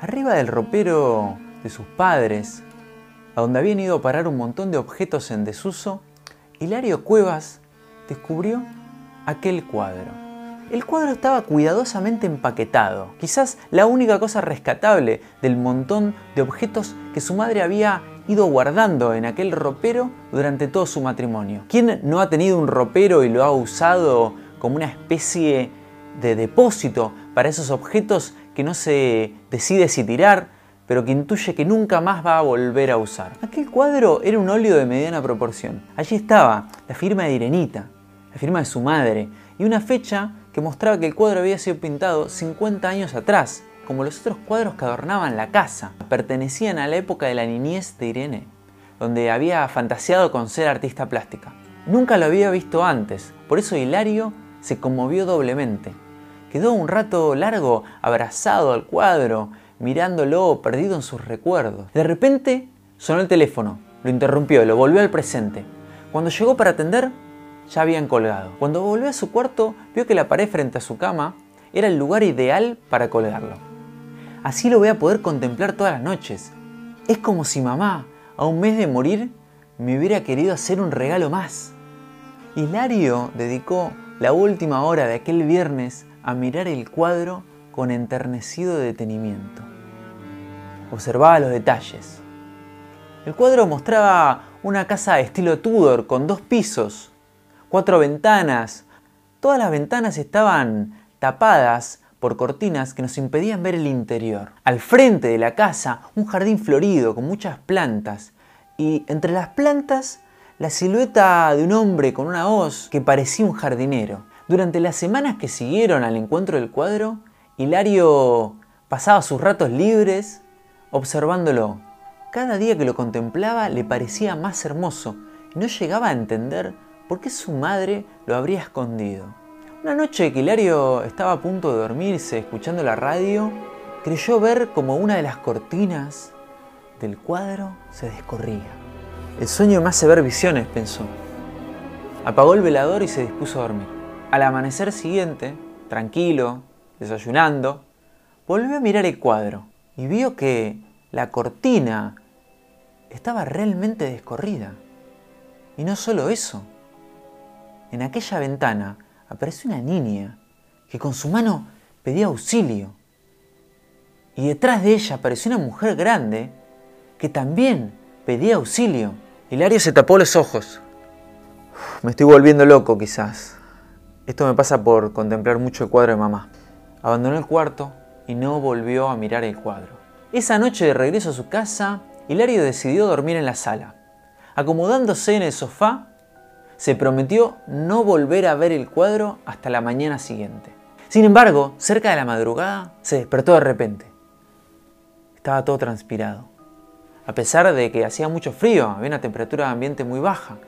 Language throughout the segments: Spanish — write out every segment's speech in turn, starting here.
Arriba del ropero de sus padres, a donde habían ido a parar un montón de objetos en desuso, Hilario Cuevas descubrió aquel cuadro. El cuadro estaba cuidadosamente empaquetado, quizás la única cosa rescatable del montón de objetos que su madre había ido guardando en aquel ropero durante todo su matrimonio. ¿Quién no ha tenido un ropero y lo ha usado como una especie de depósito para esos objetos que no se decide si tirar, pero que intuye que nunca más va a volver a usar? Aquel cuadro era un óleo de mediana proporción. Allí estaba la firma de Irenita, la firma de su madre, y una fecha que mostraba que el cuadro había sido pintado 50 años atrás, como los otros cuadros que adornaban la casa. Pertenecían a la época de la niñez de Irene, donde había fantaseado con ser artista plástica. Nunca lo había visto antes, por eso Hilario se conmovió doblemente. Quedó un rato largo abrazado al cuadro, mirándolo perdido en sus recuerdos. De repente sonó el teléfono, lo interrumpió, lo volvió al presente. Cuando llegó para atender, ya habían colgado. Cuando volvió a su cuarto, vio que la pared frente a su cama era el lugar ideal para colgarlo. Así lo voy a poder contemplar todas las noches. Es como si mamá, a un mes de morir, me hubiera querido hacer un regalo más. Hilario dedicó la última hora de aquel viernes a mirar el cuadro con enternecido detenimiento. Observaba los detalles. El cuadro mostraba una casa de estilo Tudor con dos pisos, cuatro ventanas. Todas las ventanas estaban tapadas por cortinas que nos impedían ver el interior. Al frente de la casa, un jardín florido con muchas plantas y entre las plantas la silueta de un hombre con una hoz que parecía un jardinero. Durante las semanas que siguieron al encuentro del cuadro, Hilario pasaba sus ratos libres observándolo. Cada día que lo contemplaba le parecía más hermoso y no llegaba a entender por qué su madre lo habría escondido. Una noche que Hilario estaba a punto de dormirse escuchando la radio, creyó ver como una de las cortinas del cuadro se descorría. El sueño me hace ver visiones, pensó. Apagó el velador y se dispuso a dormir. Al amanecer siguiente, tranquilo, desayunando, volvió a mirar el cuadro y vio que la cortina estaba realmente descorrida. Y no solo eso, en aquella ventana apareció una niña que con su mano pedía auxilio. Y detrás de ella apareció una mujer grande que también pedía auxilio. Hilario se tapó los ojos. Me estoy volviendo loco quizás. Esto me pasa por contemplar mucho el cuadro de mamá. Abandonó el cuarto y no volvió a mirar el cuadro. Esa noche de regreso a su casa, Hilario decidió dormir en la sala. Acomodándose en el sofá, se prometió no volver a ver el cuadro hasta la mañana siguiente. Sin embargo, cerca de la madrugada, se despertó de repente. Estaba todo transpirado. A pesar de que hacía mucho frío, había una temperatura de ambiente muy baja,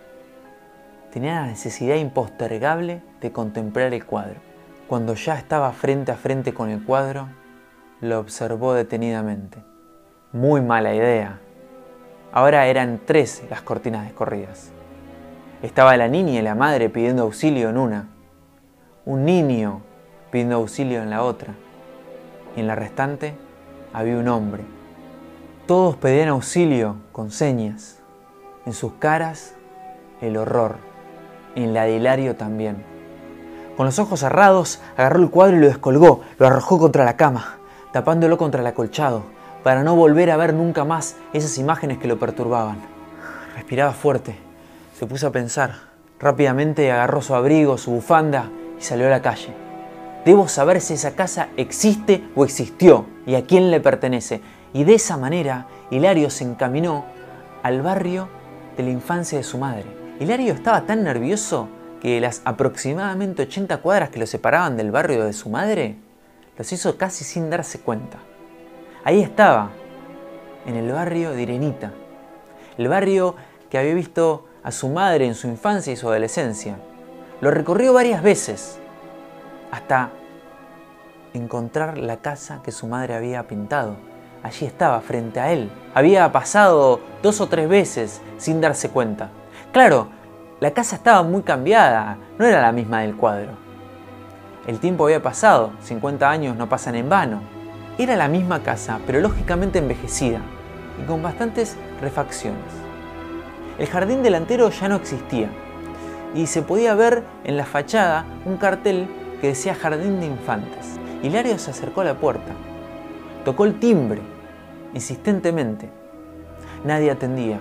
tenía la necesidad impostergable de contemplar el cuadro. Cuando ya estaba frente a frente con el cuadro, lo observó detenidamente. Muy mala idea. Ahora eran tres las cortinas descorridas. Estaba la niña y la madre pidiendo auxilio en una, un niño pidiendo auxilio en la otra, y en la restante había un hombre. Todos pedían auxilio con señas, en sus caras el horror, en la de Hilario también. Con los ojos cerrados, agarró el cuadro y lo descolgó, lo arrojó contra la cama, tapándolo contra el acolchado, para no volver a ver nunca más esas imágenes que lo perturbaban. Respiraba fuerte se puso a pensar. Rápidamente agarró su abrigo, su bufanda y salió a la calle. Debo saber si esa casa existe o existió y a quién le pertenece. Y de esa manera, Hilario se encaminó al barrio de la infancia de su madre. Hilario estaba tan nervioso que las aproximadamente 80 cuadras que lo separaban del barrio de su madre los hizo casi sin darse cuenta. Ahí estaba, en el barrio de Irenita, el barrio que había visto a su madre en su infancia y su adolescencia. Lo recorrió varias veces hasta encontrar la casa que su madre había pintado. Allí estaba, frente a él. Había pasado dos o tres veces sin darse cuenta. Claro, la casa estaba muy cambiada, no era la misma del cuadro. El tiempo había pasado, 50 años no pasan en vano. Era la misma casa, pero lógicamente envejecida y con bastantes refacciones. El jardín delantero ya no existía y se podía ver en la fachada un cartel que decía Jardín de Infantes. Hilario se acercó a la puerta, tocó el timbre insistentemente. Nadie atendía.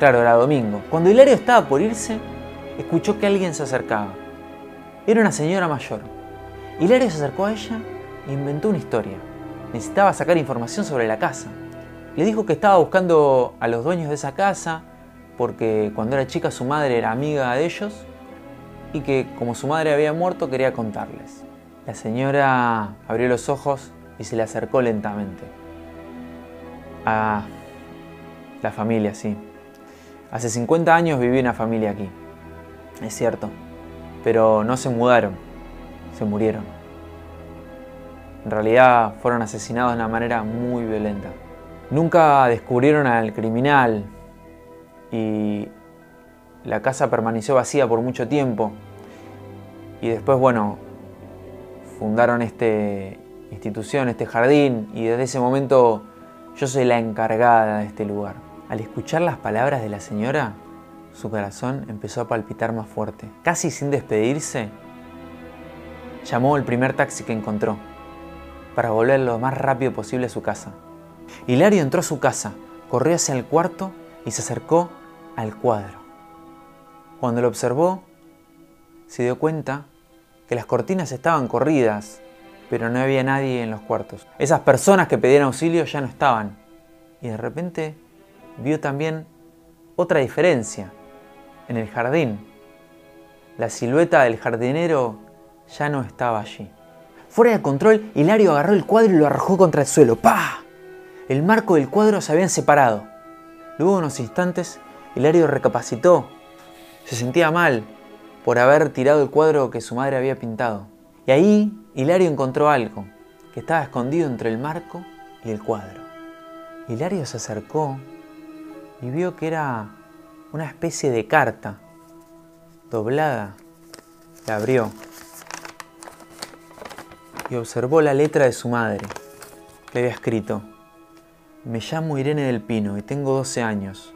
Claro, era domingo. Cuando Hilario estaba por irse, escuchó que alguien se acercaba. Era una señora mayor. Hilario se acercó a ella e inventó una historia. Necesitaba sacar información sobre la casa. Le dijo que estaba buscando a los dueños de esa casa porque cuando era chica su madre era amiga de ellos y que como su madre había muerto quería contarles. La señora abrió los ojos y se le acercó lentamente. A la familia, sí. Hace 50 años viví una familia aquí. Es cierto. Pero no se mudaron. Se murieron. En realidad fueron asesinados de una manera muy violenta. Nunca descubrieron al criminal y la casa permaneció vacía por mucho tiempo. Y después, bueno, fundaron esta institución, este jardín, y desde ese momento yo soy la encargada de este lugar. Al escuchar las palabras de la señora, su corazón empezó a palpitar más fuerte. Casi sin despedirse, llamó el primer taxi que encontró para volver lo más rápido posible a su casa. Hilario entró a su casa, corrió hacia el cuarto y se acercó al cuadro. Cuando lo observó, se dio cuenta que las cortinas estaban corridas, pero no había nadie en los cuartos. Esas personas que pedían auxilio ya no estaban. Y de repente vio también otra diferencia en el jardín. La silueta del jardinero ya no estaba allí. Fuera de control, Hilario agarró el cuadro y lo arrojó contra el suelo. ¡Pah! El marco del cuadro se habían separado. Luego de unos instantes, Hilario recapacitó. Se sentía mal por haber tirado el cuadro que su madre había pintado. Y ahí Hilario encontró algo que estaba escondido entre el marco y el cuadro. Hilario se acercó y vio que era una especie de carta doblada. La abrió y observó la letra de su madre. Le había escrito, me llamo Irene del Pino y tengo 12 años.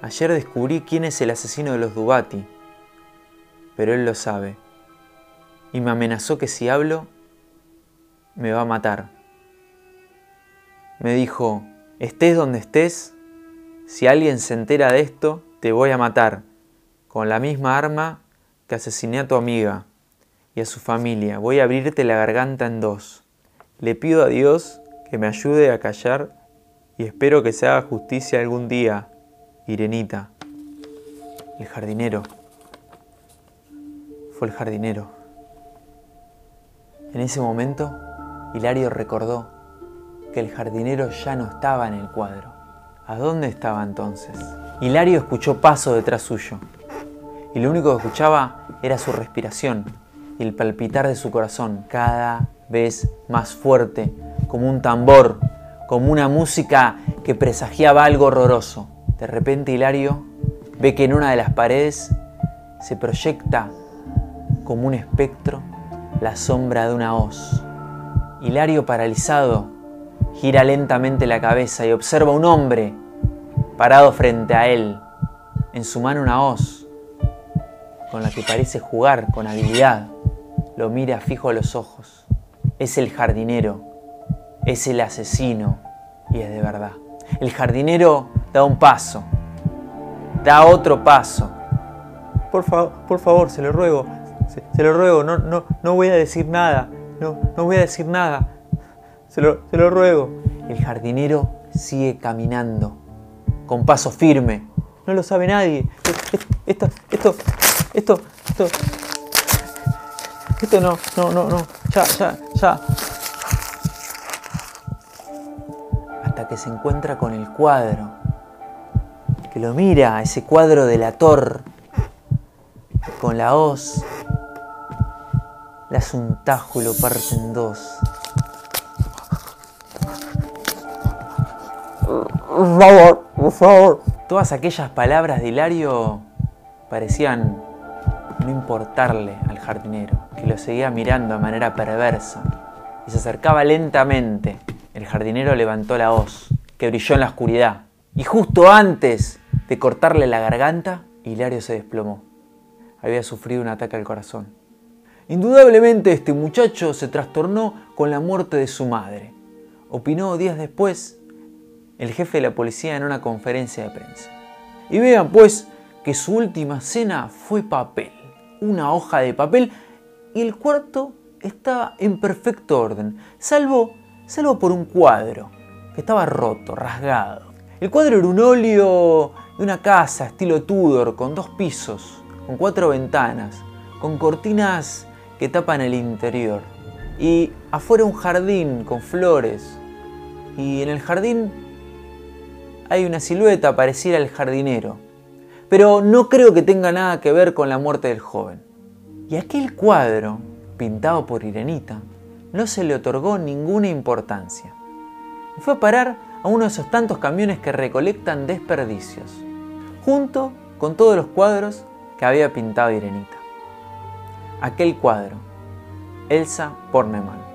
Ayer descubrí quién es el asesino de los Dubati, pero él lo sabe. Y me amenazó que si hablo, me va a matar. Me dijo, estés donde estés, si alguien se entera de esto, te voy a matar, con la misma arma que asesiné a tu amiga y a su familia. Voy a abrirte la garganta en dos. Le pido a Dios que me ayude a callar y espero que se haga justicia algún día. Irenita, el jardinero. Fue el jardinero. En ese momento, Hilario recordó que el jardinero ya no estaba en el cuadro. ¿A dónde estaba entonces? Hilario escuchó paso detrás suyo, y lo único que escuchaba era su respiración y el palpitar de su corazón, cada vez más fuerte, como un tambor, como una música que presagiaba algo horroroso. De repente Hilario ve que en una de las paredes se proyecta como un espectro la sombra de una hoz. Hilario paralizado gira lentamente la cabeza y observa un hombre parado frente a él, en su mano una hoz con la que parece jugar con habilidad. Lo mira fijo a los ojos. Es el jardinero, es el asesino y es de verdad. El jardinero da un paso, da otro paso. Por, favor, por favor, se lo ruego, se, lo ruego, no, no, no voy a decir nada, no, no voy a decir nada, se lo, ruego. El jardinero sigue caminando, con paso firme. No lo sabe nadie. Esto, esto, esto, esto, esto no, no, no, no, ya, ya, ya. que se encuentra con el cuadro, que lo mira, ese cuadro del ator, con la hoz, le hace y lo parte en dos. Por favor, por favor. Todas aquellas palabras de Hilario parecían no importarle al jardinero, que lo seguía mirando de manera perversa. y se acercaba lentamente. El jardinero levantó la hoz, que brilló en la oscuridad, y justo antes de cortarle la garganta, Hilario se desplomó. Había sufrido un ataque al corazón. Indudablemente este muchacho se trastornó con la muerte de su madre, opinó días después el jefe de la policía en una conferencia de prensa. Y vean pues que su última cena fue papel, una hoja de papel, y el cuarto estaba en perfecto orden, salvo, salvo por un cuadro que estaba roto, rasgado. El cuadro era un óleo de una casa estilo Tudor con dos pisos, con cuatro ventanas, con cortinas que tapan el interior. Y afuera un jardín con flores. Y en el jardín hay una silueta parecida al jardinero. Pero no creo que tenga nada que ver con la muerte del joven. Y aquel cuadro pintado por Irenita, no se le otorgó ninguna importancia. fue a parar a uno de esos tantos camiones que recolectan desperdicios, junto con todos los cuadros que había pintado Irenita. Aquel cuadro, Elsa Porneman.